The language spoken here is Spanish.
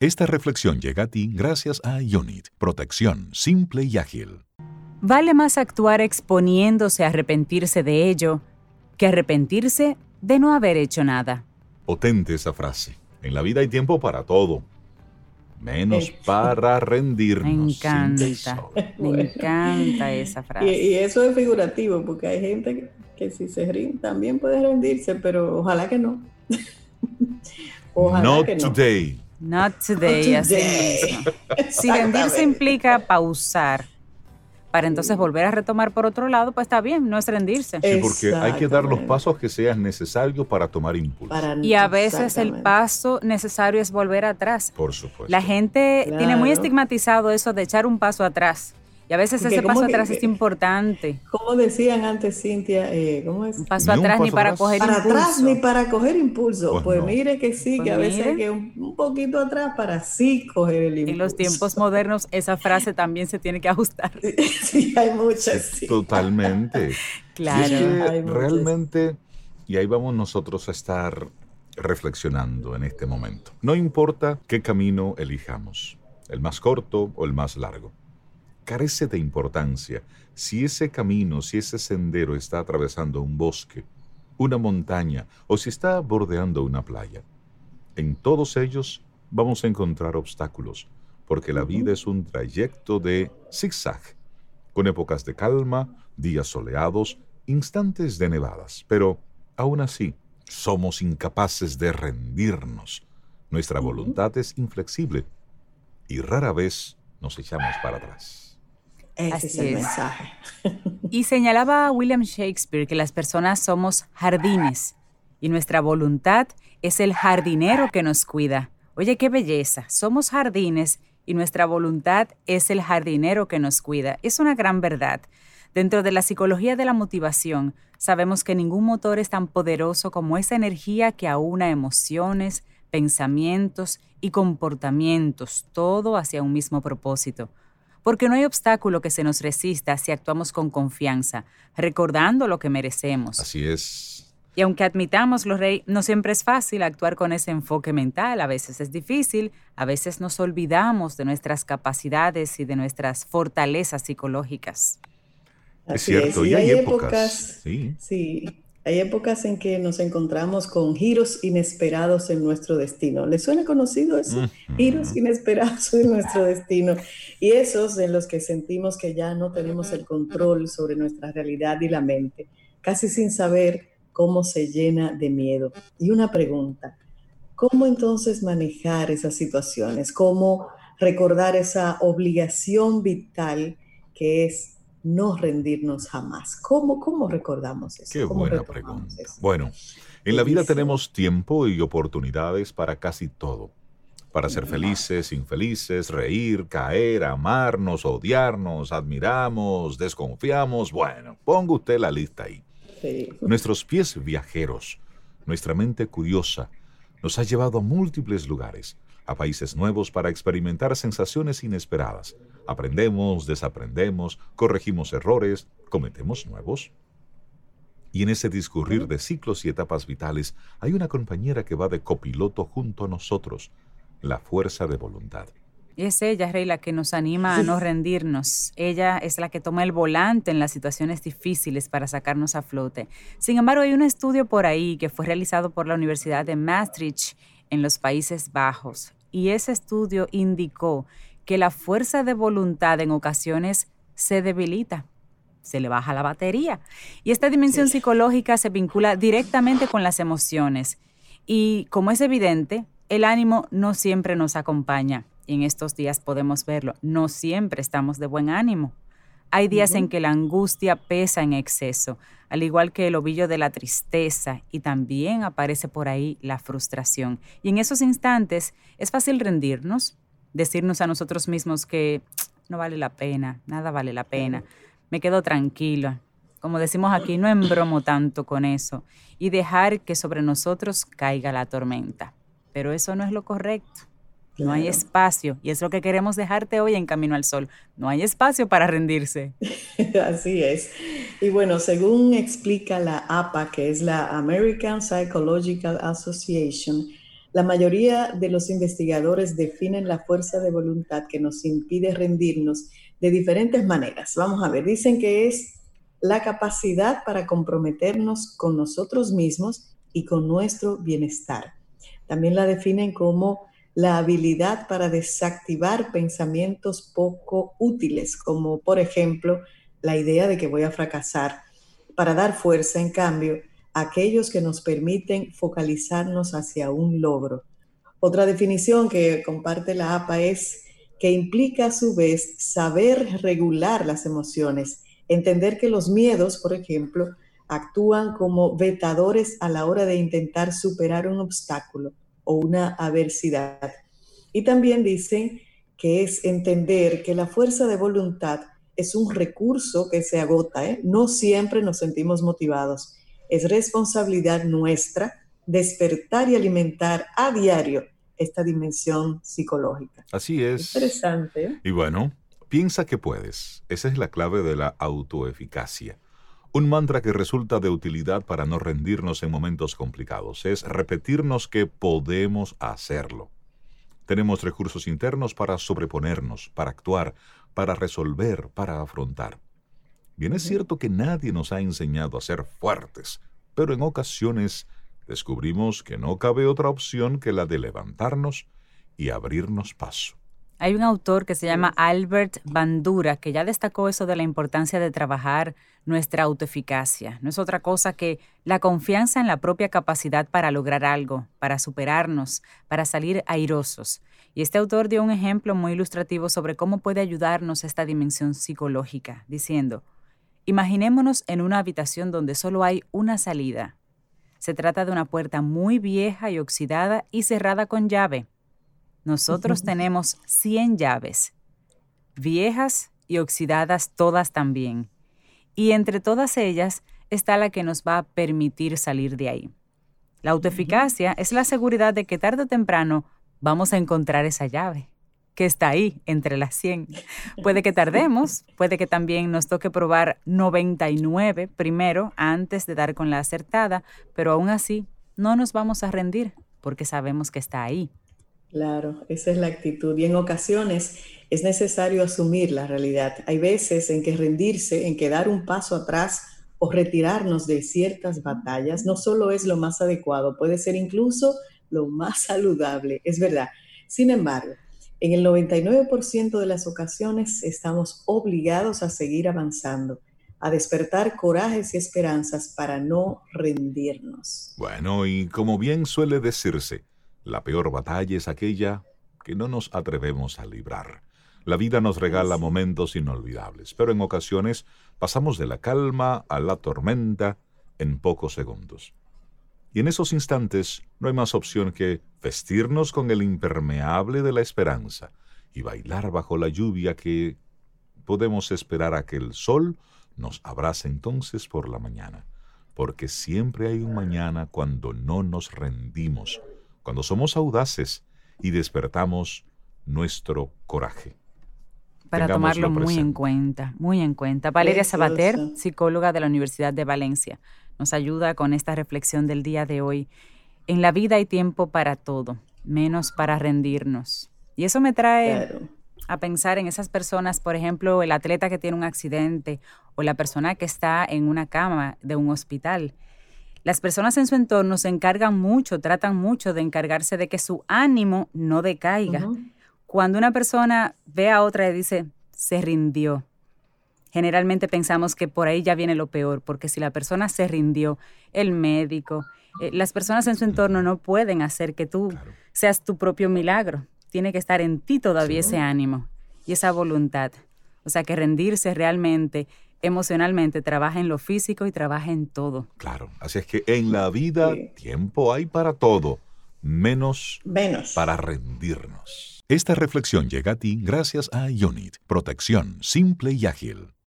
Esta reflexión llega a ti gracias a Unit, protección simple y ágil. Vale más actuar exponiéndose a arrepentirse de ello que arrepentirse de no haber hecho nada. Potente esa frase. En la vida hay tiempo para todo, menos para rendirnos. Me encanta, me encanta esa frase. Y, eso es figurativo, porque hay gente que, si se rinde también puede rendirse, pero ojalá que no. ojalá Not que no. today. Not today, así mismo. Si rendirse implica pausar para entonces volver a retomar por otro lado, pues está bien, no es rendirse. Sí, porque hay que dar los pasos que sean necesarios para tomar impulso. y a veces el paso necesario es volver atrás. Por supuesto. La gente tiene muy estigmatizado eso de echar un paso atrás. Y a veces ese paso atrás es importante. Como decían antes, Cintia, eh, ¿cómo es? Un paso atrás ni para coger para impulso. Para atrás ni para coger impulso. Pues, pues mire que sí, pues que a veces hay que un, poquito atrás para sí coger el impulso. En los tiempos modernos esa frase también se tiene que ajustar. sí, hay muchas. Sí. Totalmente. claro. Y es que realmente, y ahí vamos nosotros a estar reflexionando en este momento. No importa qué camino elijamos, el más corto o el más largo carece de importancia si ese camino, si ese sendero está atravesando un bosque, una montaña o si está bordeando una playa. En todos ellos vamos a encontrar obstáculos, porque la vida es un trayecto de zigzag, con épocas de calma, días soleados, instantes de nevadas, pero aún así somos incapaces de rendirnos. Nuestra voluntad es inflexible y rara vez nos echamos para atrás. Ese es el mensaje. Y señalaba William Shakespeare que las personas somos jardines y nuestra voluntad es el jardinero que nos cuida. Oye, qué belleza. Somos jardines y nuestra voluntad es el jardinero que nos cuida. Es una gran verdad. Dentro de la psicología de la motivación, sabemos que ningún motor es tan poderoso como esa energía que aúna emociones, pensamientos y comportamientos, todo hacia un mismo propósito porque no hay obstáculo que se nos resista si actuamos con confianza, recordando lo que merecemos. Así es. Y aunque admitamos, los rey, no siempre es fácil actuar con ese enfoque mental, a veces es difícil, a veces nos olvidamos de nuestras capacidades y de nuestras fortalezas psicológicas. es cierto, y, hay, épocas, sí. sí. Hay épocas en que nos encontramos con giros inesperados en nuestro destino. ¿Le suena conocido eso? Giros inesperados en nuestro destino. Y esos en los que sentimos que ya no tenemos el control sobre nuestra realidad y la mente, casi sin saber cómo se llena de miedo. Y una pregunta, ¿cómo entonces manejar esas situaciones? ¿Cómo recordar esa obligación vital que es no rendirnos jamás. ¿Cómo, cómo recordamos eso? Qué buena pregunta. Bueno, en la vida tenemos tiempo y oportunidades para casi todo. Para ser felices, infelices, reír, caer, amarnos, odiarnos, admiramos, desconfiamos. Bueno, ponga usted la lista ahí. Nuestros pies viajeros, nuestra mente curiosa, nos ha llevado a múltiples lugares, a países nuevos para experimentar sensaciones inesperadas Aprendemos, desaprendemos, corregimos errores, cometemos nuevos. Y en ese discurrir de ciclos y etapas vitales hay una compañera que va de copiloto junto a nosotros, la fuerza de voluntad. Y es ella, Rey, la que nos anima a no rendirnos. Ella es la que toma el volante en las situaciones difíciles para sacarnos a flote. Sin embargo, hay un estudio por ahí que fue realizado por la Universidad de Maastricht en los Países Bajos. Y ese estudio indicó que la fuerza de voluntad en ocasiones se debilita, se le baja la batería. Y esta dimensión psicológica se vincula directamente con las emociones. Y como es evidente, el ánimo no siempre nos acompaña. Y en estos días podemos verlo, no siempre estamos de buen ánimo. Hay días en que la angustia pesa en exceso, al igual que el ovillo de la tristeza, y también aparece por ahí la frustración. Y en esos instantes es fácil rendirnos, decirnos a nosotros mismos que no vale la pena, nada vale la pena. Me quedo tranquilo. Como decimos aquí, no embromo tanto con eso y dejar que sobre nosotros caiga la tormenta. Pero eso no es lo correcto. No hay espacio. Y es lo que queremos dejarte hoy en Camino al Sol. No hay espacio para rendirse. Así es. Y bueno, según explica la APA, que es la American Psychological Association, la mayoría de los investigadores definen la fuerza de voluntad que nos impide rendirnos de diferentes maneras. Vamos a ver, dicen que es la capacidad para comprometernos con nosotros mismos y con nuestro bienestar. También la definen como la habilidad para desactivar pensamientos poco útiles, como por ejemplo la idea de que voy a fracasar, para dar fuerza, en cambio, a aquellos que nos permiten focalizarnos hacia un logro. Otra definición que comparte la APA es que implica a su vez saber regular las emociones Entender que los miedos, por ejemplo, actúan como vetadores a la hora de intentar superar un obstáculo o una adversidad. Y también dicen que es entender que la fuerza de voluntad es un recurso que se agota, ¿eh? no siempre nos sentimos motivados. Es responsabilidad nuestra despertar y alimentar a diario esta dimensión psicológica. Así es. Interesante. ¿eh? Y bueno, Piensa que puedes. Esa es la clave de la autoeficacia. Un mantra que resulta de utilidad para no rendirnos en momentos complicados es repetirnos que podemos hacerlo. Tenemos recursos internos para sobreponernos, para actuar, para resolver, para afrontar. Bien es cierto que nadie nos ha enseñado a ser fuertes, pero en ocasiones descubrimos que no cabe otra opción que la de levantarnos y abrirnos paso. Hay un autor que se llama Albert Bandura que ya destacó eso de la importancia de trabajar nuestra autoeficacia. No es otra cosa que la confianza en la propia capacidad para lograr algo, para superarnos, para salir airosos. Y este autor dio un ejemplo muy ilustrativo sobre cómo puede ayudarnos esta dimensión psicológica, diciendo, imaginémonos en una habitación donde solo hay una salida. Se trata de una puerta muy vieja y oxidada y cerrada con llave. Nosotros tenemos 100 llaves, viejas y oxidadas todas también. Y entre todas ellas está la que nos va a permitir salir de ahí. La autoeficacia es la seguridad de que tarde o temprano vamos a encontrar esa llave que está ahí entre las 100. Puede que tardemos, puede que también nos toque probar 99 primero antes de dar con la acertada, pero aún así no nos vamos a rendir porque sabemos que está ahí. Claro, esa es la actitud. Y en ocasiones es necesario asumir la realidad. Hay veces en que rendirse, en que dar un paso atrás o retirarnos de ciertas batallas no solo es lo más adecuado, puede ser incluso lo más saludable, es verdad. Sin embargo, en el 99% de las ocasiones estamos obligados a seguir avanzando, a despertar corajes y esperanzas para no rendirnos. Bueno, y como bien suele decirse, la peor batalla es aquella que no nos atrevemos a librar. La vida nos regala momentos inolvidables, pero en ocasiones pasamos de la calma a la tormenta en pocos segundos. Y en esos instantes no hay más opción que vestirnos con el impermeable de la esperanza y bailar bajo la lluvia que podemos esperar a que el sol nos abrace entonces por la mañana, porque siempre hay un mañana cuando no nos rendimos, cuando somos audaces y despertamos nuestro coraje. Para tomarlo muy en cuenta, muy en cuenta. Valeria Sabater, psicóloga de la Universidad de Valencia, nos ayuda con esta reflexión del día de hoy. En la vida hay tiempo para todo, menos para rendirnos. Y eso me trae a pensar en esas personas, por ejemplo, el atleta que tiene un accidente o la persona que está en una cama de un hospital las personas en su entorno se encargan mucho, tratan mucho de encargarse de que su ánimo no decaiga. Cuando una persona ve a otra y dice, se rindió, generalmente pensamos que por ahí ya viene lo peor, porque si la persona se rindió, el médico, eh, las personas en su entorno no pueden hacer que tú seas tu propio milagro. Tiene que estar en ti todavía ese ánimo y esa voluntad. O sea, que rendirse realmente emocionalmente, trabaja en lo físico y trabaja en todo. Claro, así es que en la vida tiempo hay para todo, menos, menos para rendirnos. Esta reflexión llega a ti gracias a Unit, protección simple y ágil.